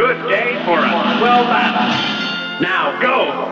Good day for a swell battle. Now go!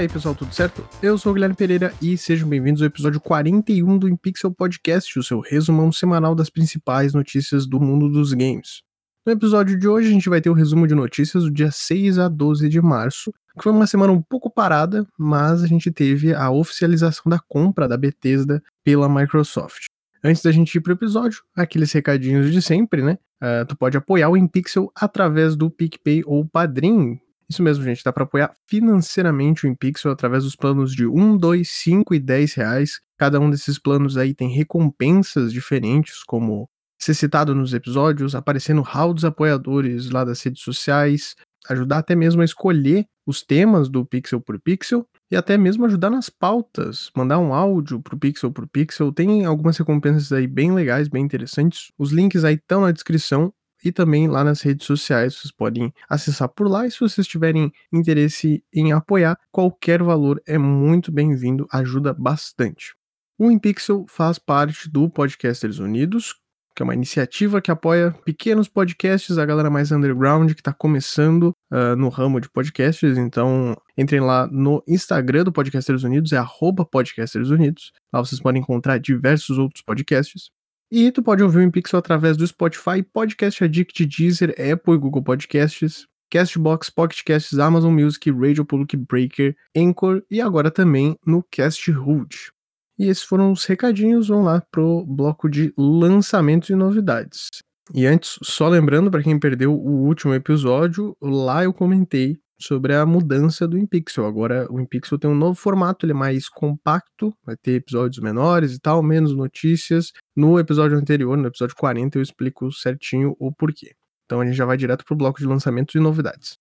Aí, pessoal, tudo certo? Eu sou o Guilherme Pereira e sejam bem-vindos ao episódio 41 do InPixel Podcast, o seu resumão semanal das principais notícias do mundo dos games. No episódio de hoje, a gente vai ter o resumo de notícias do dia 6 a 12 de março, que foi uma semana um pouco parada, mas a gente teve a oficialização da compra da Bethesda pela Microsoft. Antes da gente ir pro episódio, aqueles recadinhos de sempre, né? Uh, tu pode apoiar o InPixel através do PicPay ou Padrim, isso mesmo, gente, dá para apoiar financeiramente o InPixel através dos planos de 1, 2, 5 e 10 reais. Cada um desses planos aí tem recompensas diferentes, como ser citado nos episódios, aparecer no hall dos apoiadores lá das redes sociais, ajudar até mesmo a escolher os temas do Pixel por Pixel e até mesmo ajudar nas pautas, mandar um áudio pro Pixel por Pixel. Tem algumas recompensas aí bem legais, bem interessantes. Os links aí estão na descrição e também lá nas redes sociais. Vocês podem acessar por lá e se vocês tiverem interesse em apoiar, qualquer valor é muito bem-vindo, ajuda bastante. O InPixel faz parte do Podcasters Unidos, que é uma iniciativa que apoia pequenos podcasts, a galera mais underground que está começando uh, no ramo de podcasts. Então, entrem lá no Instagram do Podcasters Unidos, é Podcasters Unidos. Lá vocês podem encontrar diversos outros podcasts. E tu pode ouvir o InPixel através do Spotify, Podcast Addict, Deezer, Apple e Google Podcasts, Castbox, Pocket Casts, Amazon Music, Radio Public Breaker, Anchor e agora também no Cast Root. E esses foram os recadinhos, vamos lá pro bloco de lançamentos e novidades. E antes, só lembrando para quem perdeu o último episódio, lá eu comentei sobre a mudança do InPixel. Agora o InPixel tem um novo formato, ele é mais compacto, vai ter episódios menores e tal, menos notícias. No episódio anterior, no episódio 40, eu explico certinho o porquê. Então a gente já vai direto pro bloco de lançamentos e novidades.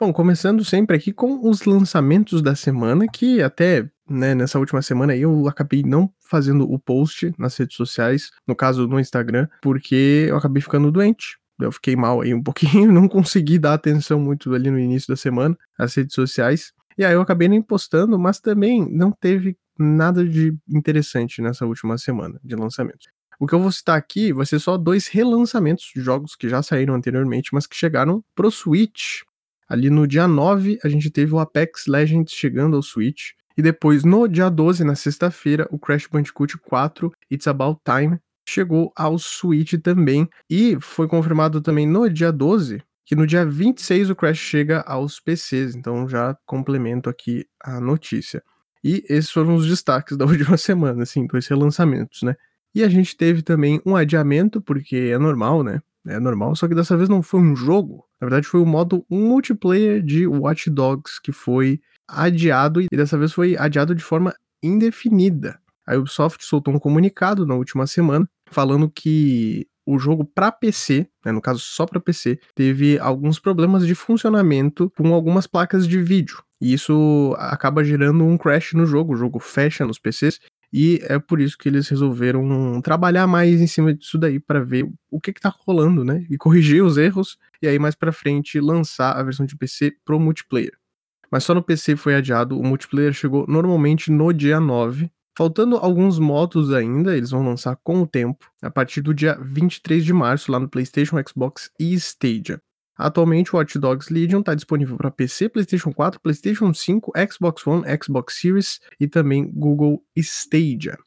Bom, começando sempre aqui com os lançamentos da semana, que até né, nessa última semana eu acabei não fazendo o post nas redes sociais, no caso no Instagram, porque eu acabei ficando doente. Eu fiquei mal aí um pouquinho, não consegui dar atenção muito ali no início da semana às redes sociais. E aí eu acabei nem postando, mas também não teve nada de interessante nessa última semana de lançamentos. O que eu vou citar aqui vai ser só dois relançamentos de jogos que já saíram anteriormente, mas que chegaram pro Switch Ali no dia 9, a gente teve o Apex Legends chegando ao Switch. E depois, no dia 12, na sexta-feira, o Crash Bandicoot 4 It's About Time chegou ao Switch também. E foi confirmado também no dia 12 que no dia 26 o Crash chega aos PCs. Então já complemento aqui a notícia. E esses foram os destaques da última semana, assim, dois relançamentos, né? E a gente teve também um adiamento, porque é normal, né? É normal, só que dessa vez não foi um jogo. Na verdade, foi o modo multiplayer de Watch Dogs que foi adiado e dessa vez foi adiado de forma indefinida. A Ubisoft soltou um comunicado na última semana falando que o jogo para PC, né, no caso só para PC, teve alguns problemas de funcionamento com algumas placas de vídeo. E isso acaba gerando um crash no jogo, o jogo fecha nos PCs e é por isso que eles resolveram trabalhar mais em cima disso daí para ver o que, que tá rolando, né? E corrigir os erros e aí mais para frente lançar a versão de PC pro multiplayer. Mas só no PC foi adiado, o multiplayer chegou normalmente no dia 9. Faltando alguns modos ainda, eles vão lançar com o tempo, a partir do dia 23 de março lá no PlayStation, Xbox e Stadia. Atualmente, o Watch Dogs Legion está disponível para PC, PlayStation 4, PlayStation 5, Xbox One, Xbox Series e também Google Stadia.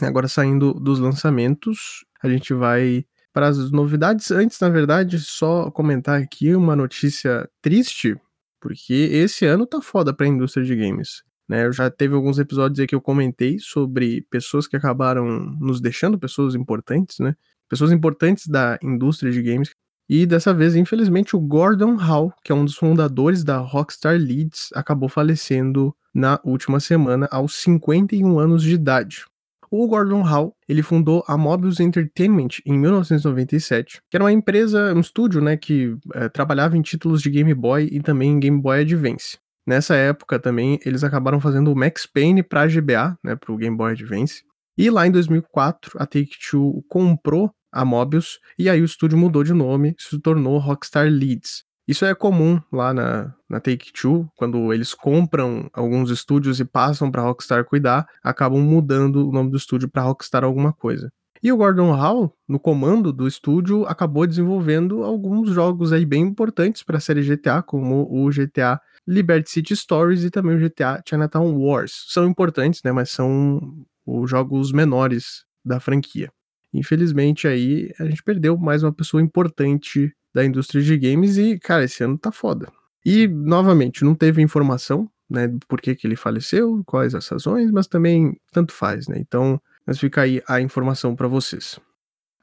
Agora, saindo dos lançamentos, a gente vai para as novidades. Antes, na verdade, só comentar aqui uma notícia triste, porque esse ano tá foda para a indústria de games. Né, eu já teve alguns episódios aí que eu comentei sobre pessoas que acabaram nos deixando, pessoas importantes, né? Pessoas importantes da indústria de games e dessa vez, infelizmente, o Gordon Hall, que é um dos fundadores da Rockstar Leeds, acabou falecendo na última semana aos 51 anos de idade. O Gordon Hall, ele fundou a Mobius Entertainment em 1997, que era uma empresa, um estúdio, né, que é, trabalhava em títulos de Game Boy e também em Game Boy Advance. Nessa época também eles acabaram fazendo o Max Payne para GBA, né, para o Game Boy Advance. E lá em 2004 a Take-Two comprou a Mobius e aí o estúdio mudou de nome, se tornou Rockstar Leeds. Isso é comum lá na, na Take-Two, quando eles compram alguns estúdios e passam para Rockstar cuidar, acabam mudando o nome do estúdio para Rockstar alguma coisa. E o Gordon Hall, no comando do estúdio, acabou desenvolvendo alguns jogos aí bem importantes para a série GTA, como o GTA Liberty City Stories e também o GTA Chinatown Wars. São importantes, né, mas são os jogos menores da franquia. Infelizmente aí a gente perdeu mais uma pessoa importante da indústria de games e, cara, esse ano tá foda. E, novamente, não teve informação, né, do porquê que ele faleceu, quais as razões, mas também tanto faz, né? Então, mas fica aí a informação para vocês.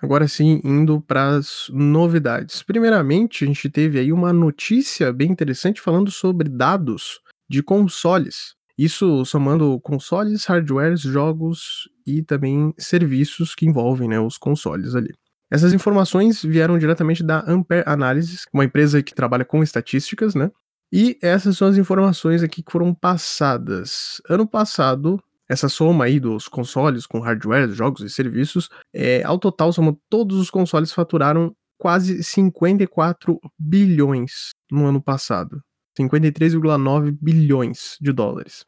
Agora sim, indo para as novidades. Primeiramente, a gente teve aí uma notícia bem interessante falando sobre dados de consoles. Isso somando consoles, hardwares, jogos e também serviços que envolvem né, os consoles ali. Essas informações vieram diretamente da Ampere Analysis, uma empresa que trabalha com estatísticas, né? E essas são as informações aqui que foram passadas. Ano passado, essa soma aí dos consoles com hardware, jogos e serviços, é, ao total, somando todos os consoles faturaram quase 54 bilhões no ano passado. 53,9 bilhões de dólares.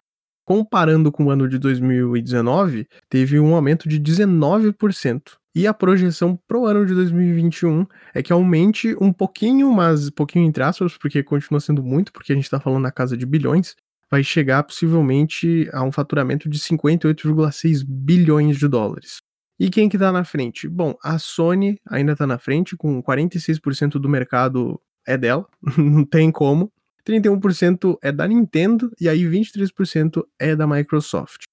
Comparando com o ano de 2019, teve um aumento de 19%. E a projeção pro ano de 2021 é que aumente um pouquinho, mas pouquinho entre aspas, porque continua sendo muito, porque a gente tá falando na casa de bilhões, vai chegar possivelmente a um faturamento de 58,6 bilhões de dólares. E quem que tá na frente? Bom, a Sony ainda tá na frente, com 46% do mercado é dela, não tem como. 31% é da Nintendo e aí 23% é da Microsoft.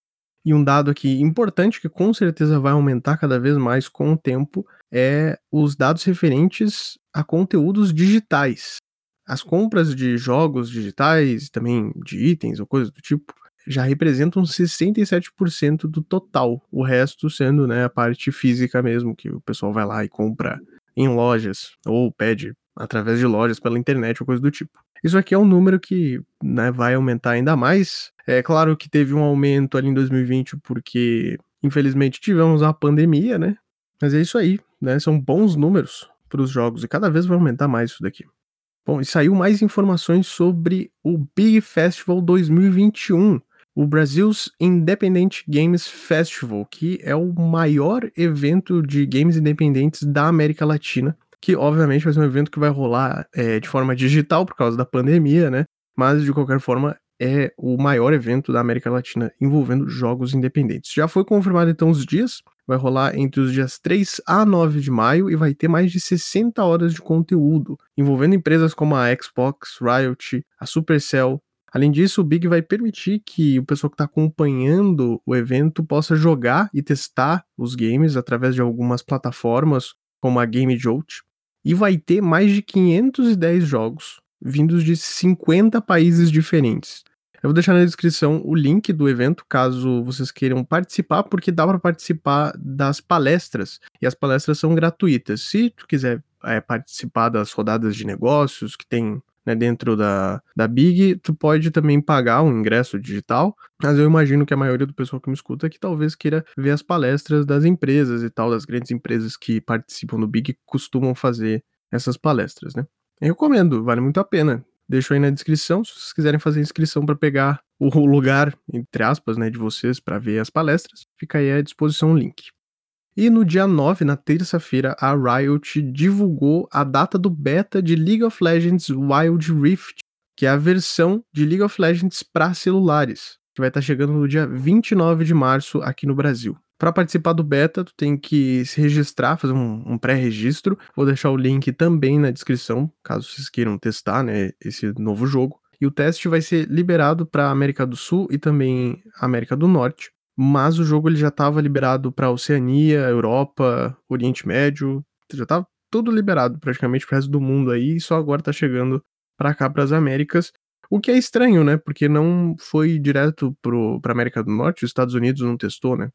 E um dado aqui importante que com certeza vai aumentar cada vez mais com o tempo é os dados referentes a conteúdos digitais. As compras de jogos digitais, também de itens ou coisas do tipo, já representam 67% do total, o resto sendo né, a parte física mesmo, que o pessoal vai lá e compra em lojas ou pede através de lojas pela internet ou coisa do tipo. Isso aqui é um número que né, vai aumentar ainda mais. É claro que teve um aumento ali em 2020 porque, infelizmente, tivemos a pandemia, né? Mas é isso aí, né? São bons números para os jogos e cada vez vai aumentar mais isso daqui. Bom, e saiu mais informações sobre o Big Festival 2021, o Brasil's Independent Games Festival, que é o maior evento de games independentes da América Latina que obviamente vai ser um evento que vai rolar é, de forma digital por causa da pandemia, né? Mas de qualquer forma é o maior evento da América Latina envolvendo jogos independentes. Já foi confirmado então os dias, vai rolar entre os dias 3 a 9 de maio e vai ter mais de 60 horas de conteúdo, envolvendo empresas como a Xbox, Riot, a Supercell. Além disso, o Big vai permitir que o pessoal que está acompanhando o evento possa jogar e testar os games através de algumas plataformas como a Game Jolt, e vai ter mais de 510 jogos vindos de 50 países diferentes. Eu vou deixar na descrição o link do evento, caso vocês queiram participar, porque dá para participar das palestras, e as palestras são gratuitas. Se tu quiser é, participar das rodadas de negócios que tem né, dentro da, da Big, tu pode também pagar um ingresso digital, mas eu imagino que a maioria do pessoal que me escuta que talvez queira ver as palestras das empresas e tal, das grandes empresas que participam do Big costumam fazer essas palestras, né? Eu recomendo, vale muito a pena. Deixo aí na descrição, se vocês quiserem fazer inscrição para pegar o lugar, entre aspas, né, de vocês para ver as palestras, fica aí à disposição o link. E no dia 9, na terça-feira, a Riot divulgou a data do beta de League of Legends Wild Rift, que é a versão de League of Legends para celulares, que vai estar tá chegando no dia 29 de março aqui no Brasil. Para participar do beta, tu tem que se registrar, fazer um, um pré-registro. Vou deixar o link também na descrição, caso vocês queiram testar né, esse novo jogo. E o teste vai ser liberado para América do Sul e também América do Norte mas o jogo ele já estava liberado para Oceania, Europa, Oriente Médio, já estava tudo liberado praticamente para o resto do mundo aí, e só agora está chegando para cá, para as Américas. O que é estranho, né? Porque não foi direto para América do Norte, os Estados Unidos não testou, né?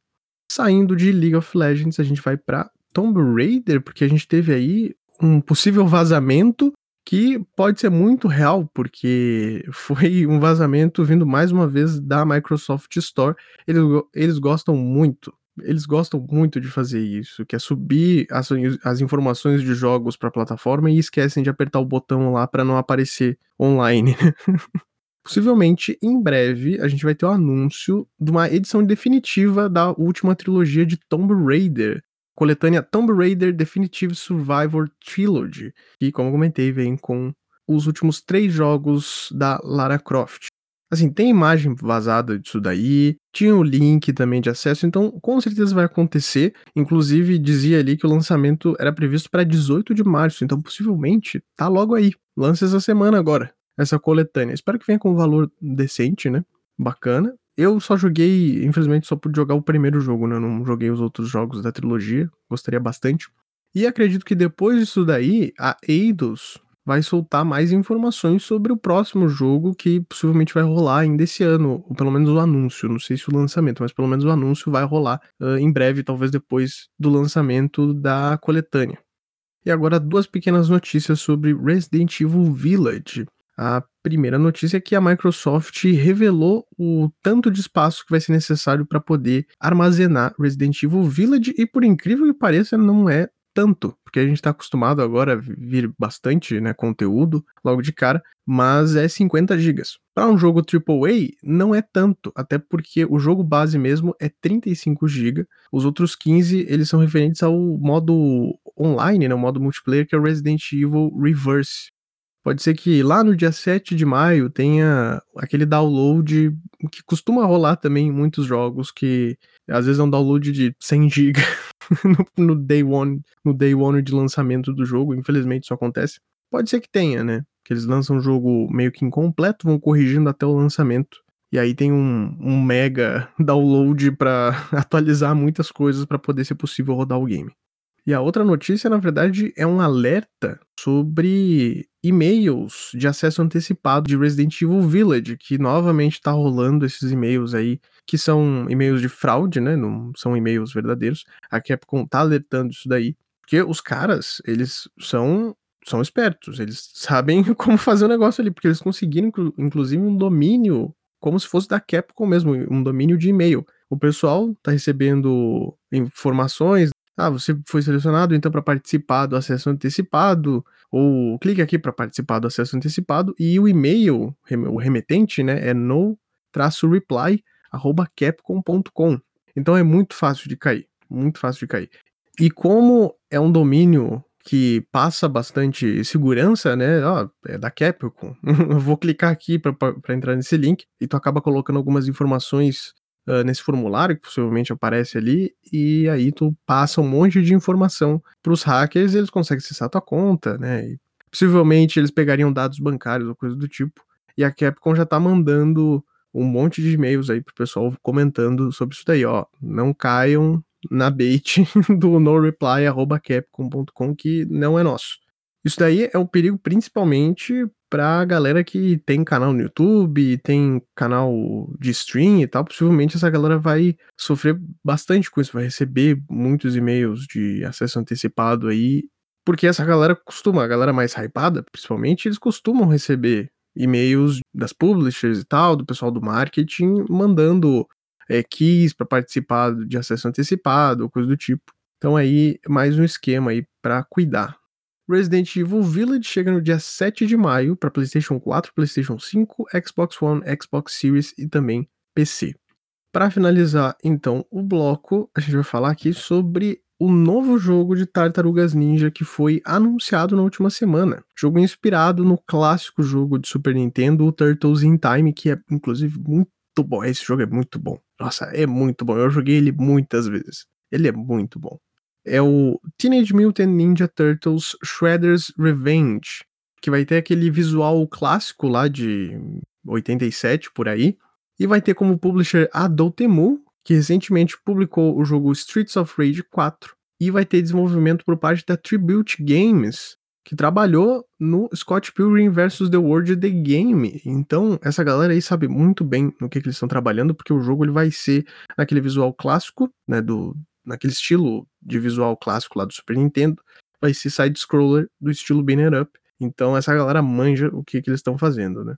Saindo de League of Legends, a gente vai para Tomb Raider, porque a gente teve aí um possível vazamento que pode ser muito real, porque foi um vazamento vindo mais uma vez da Microsoft Store. Eles, eles gostam muito, eles gostam muito de fazer isso, que é subir as, as informações de jogos para a plataforma e esquecem de apertar o botão lá para não aparecer online. Possivelmente, em breve, a gente vai ter o um anúncio de uma edição definitiva da última trilogia de Tomb Raider, coletânea Tomb Raider Definitive Survivor Trilogy, que, como eu comentei, vem com os últimos três jogos da Lara Croft. Assim, tem imagem vazada disso daí, tinha o link também de acesso, então com certeza vai acontecer. Inclusive, dizia ali que o lançamento era previsto para 18 de março, então possivelmente tá logo aí. Lança essa semana agora, essa coletânea. Espero que venha com um valor decente, né? Bacana. Eu só joguei, infelizmente, só pude jogar o primeiro jogo, né? Eu não joguei os outros jogos da trilogia, gostaria bastante. E acredito que depois disso daí, a Eidos vai soltar mais informações sobre o próximo jogo que possivelmente vai rolar ainda esse ano, ou pelo menos o anúncio, não sei se o lançamento, mas pelo menos o anúncio vai rolar uh, em breve, talvez depois do lançamento da coletânea. E agora duas pequenas notícias sobre Resident Evil Village. A primeira notícia é que a Microsoft revelou o tanto de espaço que vai ser necessário para poder armazenar Resident Evil Village e por incrível que pareça não é tanto, porque a gente está acostumado agora a vir bastante né, conteúdo logo de cara, mas é 50 GB. Para um jogo AAA, não é tanto, até porque o jogo base mesmo é 35 GB, os outros 15 eles são referentes ao modo online, né, o modo multiplayer, que é o Resident Evil Reverse, Pode ser que lá no dia 7 de maio tenha aquele download que costuma rolar também em muitos jogos, que às vezes é um download de 100 GB no, no, day one, no day one de lançamento do jogo, infelizmente isso acontece. Pode ser que tenha, né? Que eles lançam um jogo meio que incompleto, vão corrigindo até o lançamento. E aí tem um, um mega download para atualizar muitas coisas para poder ser possível rodar o game. E a outra notícia, na verdade, é um alerta sobre e-mails de acesso antecipado de Resident Evil Village, que novamente está rolando esses e-mails aí, que são e-mails de fraude, né? Não são e-mails verdadeiros. A Capcom tá alertando isso daí, porque os caras, eles são são espertos, eles sabem como fazer o negócio ali, porque eles conseguiram, inclusive, um domínio como se fosse da Capcom mesmo, um domínio de e-mail. O pessoal tá recebendo informações ah, você foi selecionado então para participar do acesso antecipado, ou clique aqui para participar do acesso antecipado, e o e-mail, o remetente, né, é no-reply@capcom.com. Então é muito fácil de cair, muito fácil de cair. E como é um domínio que passa bastante segurança, né? Ó, é da Capcom. Eu vou clicar aqui para entrar nesse link e tu acaba colocando algumas informações uh, nesse formulário que possivelmente aparece ali, e aí tu passa um monte de informação para os hackers e eles conseguem acessar a tua conta, né? E possivelmente eles pegariam dados bancários ou coisa do tipo. E a Capcom já tá mandando um monte de e-mails aí pro pessoal comentando sobre isso daí, ó. Não caiam na bait do noreply@capcom.com que não é nosso. Isso daí é um perigo principalmente pra galera que tem canal no YouTube, tem canal de stream e tal. Possivelmente essa galera vai sofrer bastante com isso, vai receber muitos e-mails de acesso antecipado aí. Porque essa galera costuma, a galera mais hypada, principalmente, eles costumam receber e-mails das publishers e tal, do pessoal do marketing, mandando é, keys para participar de acesso antecipado, coisa do tipo. Então aí, mais um esquema aí para cuidar. Resident Evil Village chega no dia 7 de maio para PlayStation 4, PlayStation 5, Xbox One, Xbox Series e também PC. Para finalizar, então, o bloco, a gente vai falar aqui sobre o novo jogo de Tartarugas Ninja que foi anunciado na última semana. Jogo inspirado no clássico jogo de Super Nintendo, o Turtles in Time, que é inclusive muito bom. Esse jogo é muito bom. Nossa, é muito bom. Eu joguei ele muitas vezes. Ele é muito bom é o Teenage Mutant Ninja Turtles Shredder's Revenge, que vai ter aquele visual clássico lá de 87 por aí, e vai ter como publisher a Dotemu, que recentemente publicou o jogo Streets of Rage 4, e vai ter desenvolvimento por parte da Tribute Games, que trabalhou no Scott Pilgrim vs. The World The Game. Então, essa galera aí sabe muito bem no que, que eles estão trabalhando, porque o jogo ele vai ser naquele visual clássico, né, do, naquele estilo de visual clássico lá do Super Nintendo, vai ser side-scroller do estilo Banner Up. Então, essa galera manja o que, que eles estão fazendo, né.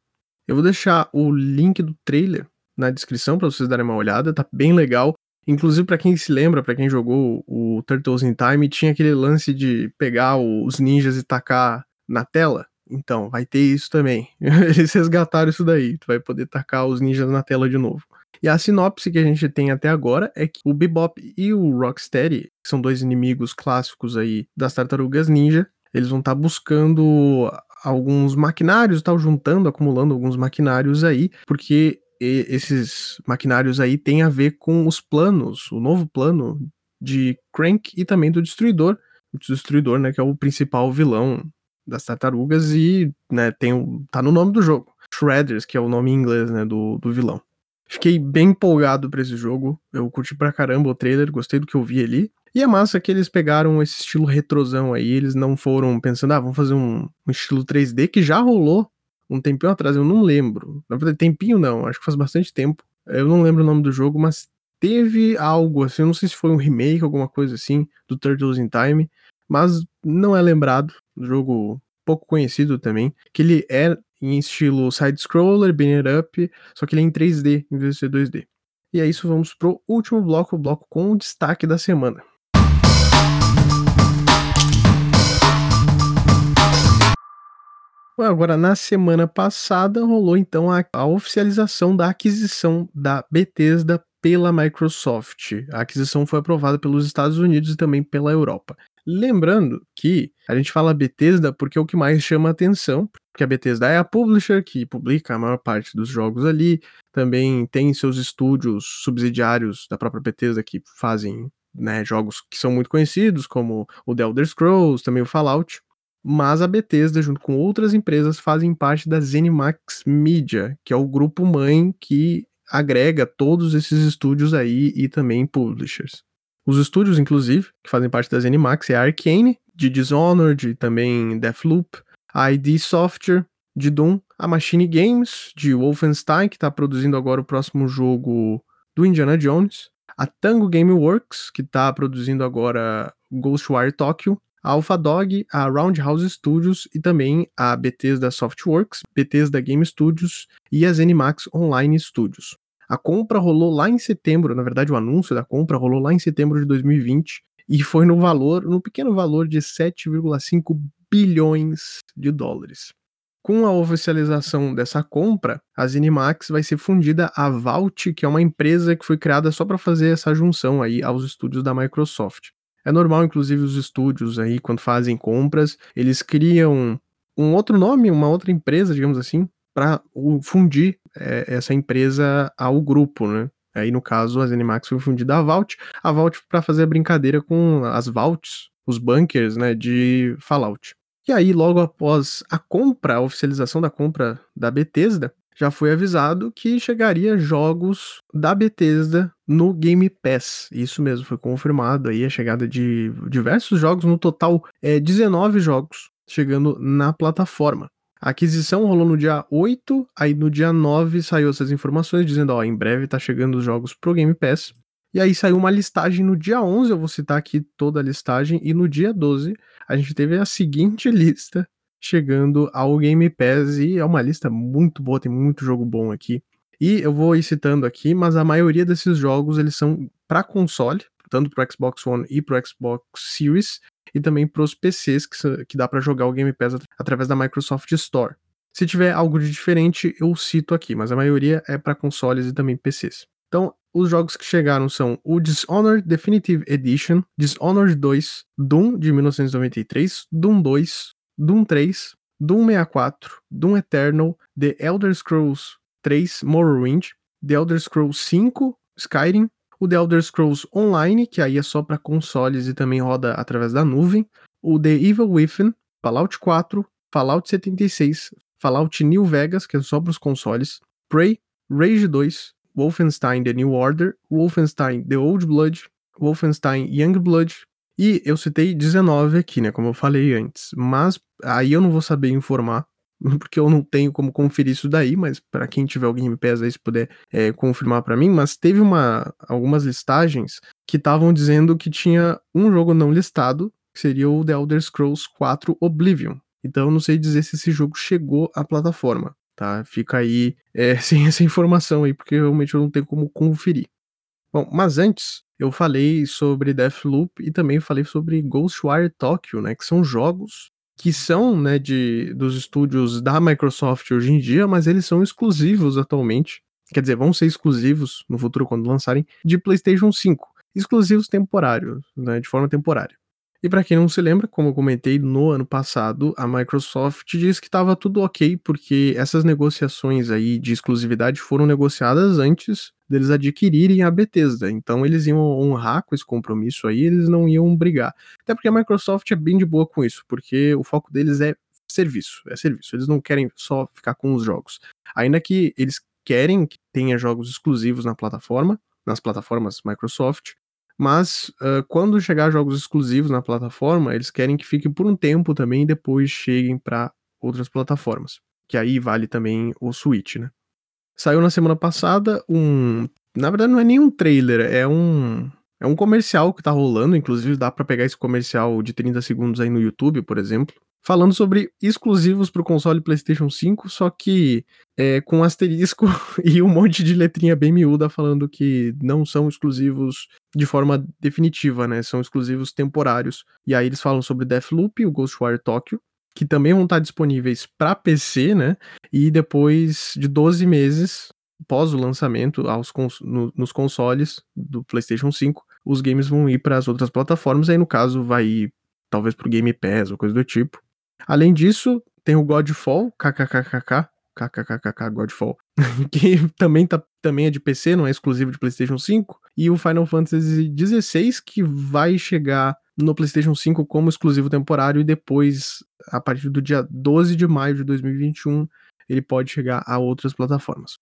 Eu vou deixar o link do trailer na descrição para vocês darem uma olhada, tá bem legal. Inclusive, para quem se lembra, para quem jogou o Turtles in Time, tinha aquele lance de pegar os ninjas e tacar na tela. Então, vai ter isso também. Eles resgataram isso daí. Tu vai poder tacar os ninjas na tela de novo. E a sinopse que a gente tem até agora é que o Bebop e o Rocksteady, que são dois inimigos clássicos aí das Tartarugas Ninja, eles vão estar tá buscando alguns maquinários, tal, juntando, acumulando alguns maquinários aí, porque esses maquinários aí têm a ver com os planos, o novo plano de Crank e também do Destruidor. O Destruidor, né, que é o principal vilão das tartarugas e, né, tem tá no nome do jogo. Shredders, que é o nome em inglês, né, do, do vilão. Fiquei bem empolgado pra esse jogo. Eu curti pra caramba o trailer, gostei do que eu vi ali. E é massa que eles pegaram esse estilo retrosão aí, eles não foram pensando, ah, vamos fazer um, um estilo 3D que já rolou um tempinho atrás, eu não lembro. Na verdade, tempinho não, acho que faz bastante tempo. Eu não lembro o nome do jogo, mas teve algo assim, eu não sei se foi um remake, alguma coisa assim, do Turtles in Time, mas não é lembrado. Jogo pouco conhecido também, que ele é em estilo side-scroller, banner up, só que ele é em 3D em vez de ser 2D. E é isso, vamos pro último bloco, o bloco com o destaque da semana. Agora, na semana passada, rolou então a, a, oficialização da aquisição da Bethesda pela Microsoft. A aquisição foi aprovada pelos Estados Unidos e também pela Europa. Lembrando que a gente fala Bethesda porque é o que mais chama atenção, porque a Bethesda é a publisher que publica a maior parte dos jogos ali, também tem seus estúdios subsidiários da própria Bethesda que fazem né, jogos que são muito conhecidos, como o The Elder Scrolls, também o Fallout mas a Bethesda, junto com outras empresas, fazem parte da ZeniMax Media, que é o grupo mãe que agrega todos esses estúdios aí e também publishers. Os estúdios, inclusive, que fazem parte da ZeniMax é a Arcane, de Dishonored, também Deathloop, a ID Software, de Doom, a Machine Games, de Wolfenstein, que está produzindo agora o próximo jogo do Indiana Jones, a Tango Gameworks, que está produzindo agora Ghostwire Tokyo, a AlphaDog, a Roundhouse Studios e também a Bethesda Softworks, Bethesda Game Studios e a ZeniMax Online Studios. A compra rolou lá em setembro, na verdade o anúncio da compra rolou lá em setembro de 2020 e foi no valor, no pequeno valor de 7,5 bilhões de dólares. Com a oficialização dessa compra, a ZeniMax vai ser fundida a Vault, que é uma empresa que foi criada só para fazer essa junção aí aos estúdios da Microsoft. É normal, inclusive, os estúdios aí, quando fazem compras, eles criam um outro nome, uma outra empresa, digamos assim, para fundir é, essa empresa ao grupo, né? Aí, no caso, a ZeniMax foi fundida a Vault, a Vault para fazer a brincadeira com as Vaults, os bunkers, né, de Fallout. E aí, logo após a compra, a oficialização da compra da Bethesda, já foi avisado que chegaria jogos da Bethesda no Game Pass. Isso mesmo, foi confirmado aí a chegada de diversos jogos, no total é 19 jogos chegando na plataforma. A aquisição rolou no dia 8, aí no dia 9 saiu essas informações dizendo, ó, em breve tá chegando os jogos pro Game Pass. E aí saiu uma listagem no dia 11, eu vou citar aqui toda a listagem, e no dia 12 a gente teve a seguinte lista chegando ao Game Pass e é uma lista muito boa, tem muito jogo bom aqui. E eu vou ir citando aqui, mas a maioria desses jogos eles são para console, tanto para Xbox One e para Xbox Series, e também para os PCs que, que dá para jogar o Game Pass através da Microsoft Store. Se tiver algo de diferente, eu cito aqui, mas a maioria é para consoles e também PCs. Então, os jogos que chegaram são o Dishonored Definitive Edition, Dishonored 2, Doom de 1993, Doom 2, Doom 3, Doom 64, Doom Eternal, The Elder Scrolls 3 Morrowind, The Elder Scrolls 5 Skyrim, o The Elder Scrolls Online, que aí é só para consoles e também roda através da nuvem, o The Evil Within, Fallout 4, Fallout 76, Fallout New Vegas, que é só para os consoles, Prey, Rage 2, Wolfenstein The New Order, Wolfenstein The Old Blood, Wolfenstein Young Blood, e eu citei 19 aqui, né, como eu falei antes, mas aí eu não vou saber informar, porque eu não tenho como conferir isso daí, mas para quem tiver o Game Pass aí, se puder é, confirmar para mim, mas teve uma, algumas listagens que estavam dizendo que tinha um jogo não listado, que seria o The Elder Scrolls 4 Oblivion. Então eu não sei dizer se esse jogo chegou à plataforma, tá? Fica aí é, sem essa informação aí, porque realmente eu não tenho como conferir. Bom, mas antes eu falei sobre Deathloop e também falei sobre Ghostwire Tokyo, né, que são jogos que são, né, de dos estúdios da Microsoft hoje em dia, mas eles são exclusivos atualmente. Quer dizer, vão ser exclusivos no futuro quando lançarem de PlayStation 5, exclusivos temporários, né, de forma temporária. E para quem não se lembra, como eu comentei no ano passado, a Microsoft disse que estava tudo ok, porque essas negociações aí de exclusividade foram negociadas antes deles adquirirem a Bethesda. Então eles iam honrar com esse compromisso aí, eles não iam brigar. Até porque a Microsoft é bem de boa com isso, porque o foco deles é serviço, é serviço. Eles não querem só ficar com os jogos. Ainda que eles querem que tenha jogos exclusivos na plataforma, nas plataformas Microsoft, mas uh, quando chegar jogos exclusivos na plataforma, eles querem que fique por um tempo também e depois cheguem para outras plataformas. Que aí vale também o Switch, né? Saiu na semana passada um. Na verdade, não é nem um trailer, é um. É um comercial que tá rolando, inclusive dá para pegar esse comercial de 30 segundos aí no YouTube, por exemplo falando sobre exclusivos para o console PlayStation 5, só que é, com asterisco e um monte de letrinha bem miúda falando que não são exclusivos de forma definitiva, né? São exclusivos temporários. E aí eles falam sobre Deathloop e o Ghostwire Tokyo, que também vão estar disponíveis para PC, né? E depois de 12 meses pós o lançamento aos cons no, nos consoles do PlayStation 5, os games vão ir para as outras plataformas. Aí no caso vai ir talvez pro Game Pass ou coisa do tipo. Além disso, tem o Godfall, kkkk, kkkk Godfall, que também, tá, também é de PC, não é exclusivo de PlayStation 5, e o Final Fantasy XVI, que vai chegar no PlayStation 5 como exclusivo temporário e depois, a partir do dia 12 de maio de 2021, ele pode chegar a outras plataformas.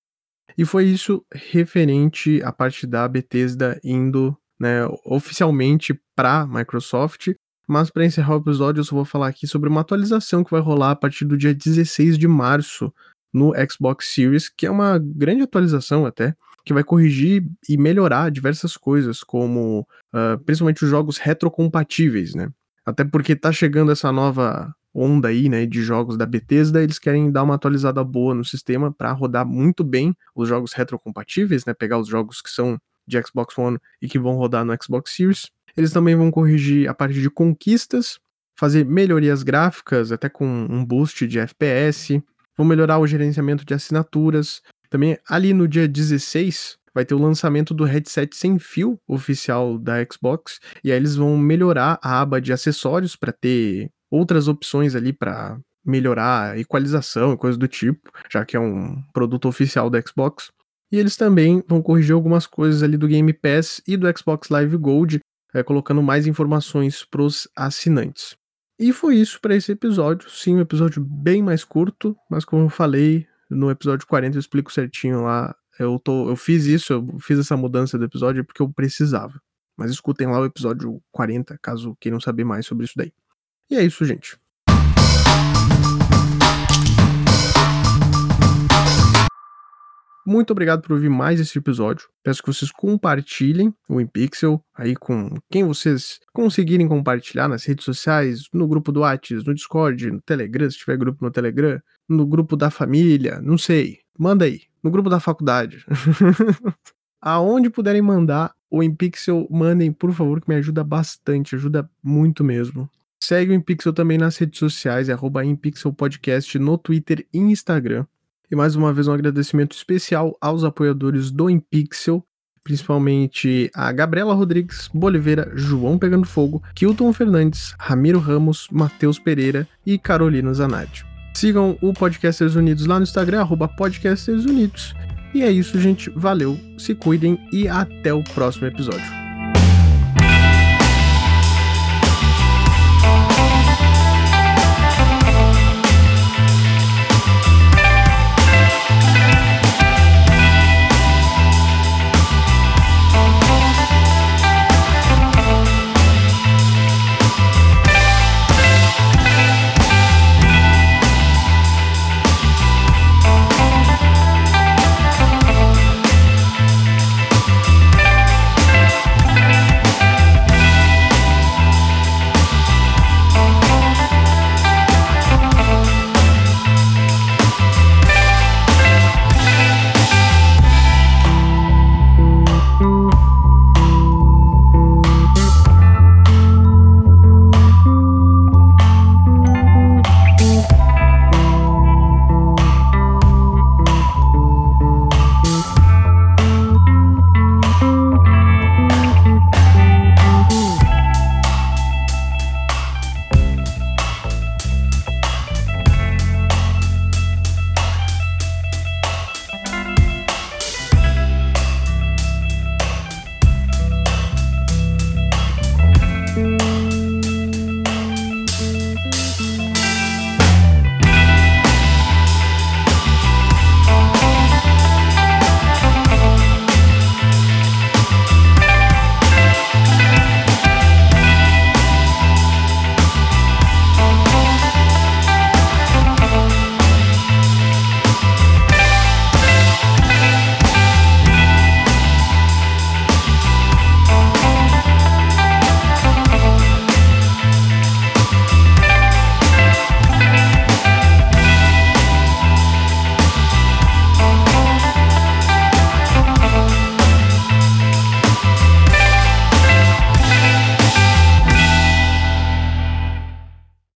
E foi isso referente à parte da Bethesda indo né, oficialmente para Microsoft mas para encerrar o episódio, eu só vou falar aqui sobre uma atualização que vai rolar a partir do dia 16 de março no Xbox Series, que é uma grande atualização até, que vai corrigir e melhorar diversas coisas, como uh, principalmente os jogos retrocompatíveis, né? Até porque tá chegando essa nova onda aí, né, de jogos da Bethesda, eles querem dar uma atualizada boa no sistema para rodar muito bem os jogos retrocompatíveis, né, pegar os jogos que são de Xbox One e que vão rodar no Xbox Series eles também vão corrigir a parte de conquistas, fazer melhorias gráficas, até com um boost de FPS, vão melhorar o gerenciamento de assinaturas. Também ali no dia 16 vai ter o lançamento do headset sem fio oficial da Xbox, e aí eles vão melhorar a aba de acessórios para ter outras opções ali para melhorar a equalização e coisas do tipo, já que é um produto oficial da Xbox. E eles também vão corrigir algumas coisas ali do Game Pass e do Xbox Live Gold, é, colocando mais informações para os assinantes. E foi isso para esse episódio. Sim, um episódio bem mais curto, mas como eu falei, no episódio 40 eu explico certinho lá. Eu, tô, eu fiz isso, eu fiz essa mudança do episódio porque eu precisava. Mas escutem lá o episódio 40, caso queiram saber mais sobre isso daí. E é isso, gente. Muito obrigado por ouvir mais esse episódio. Peço que vocês compartilhem o InPixel aí com quem vocês conseguirem compartilhar nas redes sociais, no grupo do Whats, no Discord, no Telegram, se tiver grupo no Telegram, no grupo da família, não sei. Manda aí, no grupo da faculdade. Aonde puderem mandar o InPixel, mandem, por favor, que me ajuda bastante, ajuda muito mesmo. Segue o InPixel também nas redes sociais, é arroba InPixel Podcast no Twitter e Instagram. E mais uma vez um agradecimento especial aos apoiadores do Impixel, principalmente a Gabriela Rodrigues, Boliveira, João Pegando Fogo, Kilton Fernandes, Ramiro Ramos, Matheus Pereira e Carolina Zanatti. Sigam o Podcasters Unidos lá no Instagram, arroba Podcasters Unidos. E é isso, gente. Valeu, se cuidem e até o próximo episódio.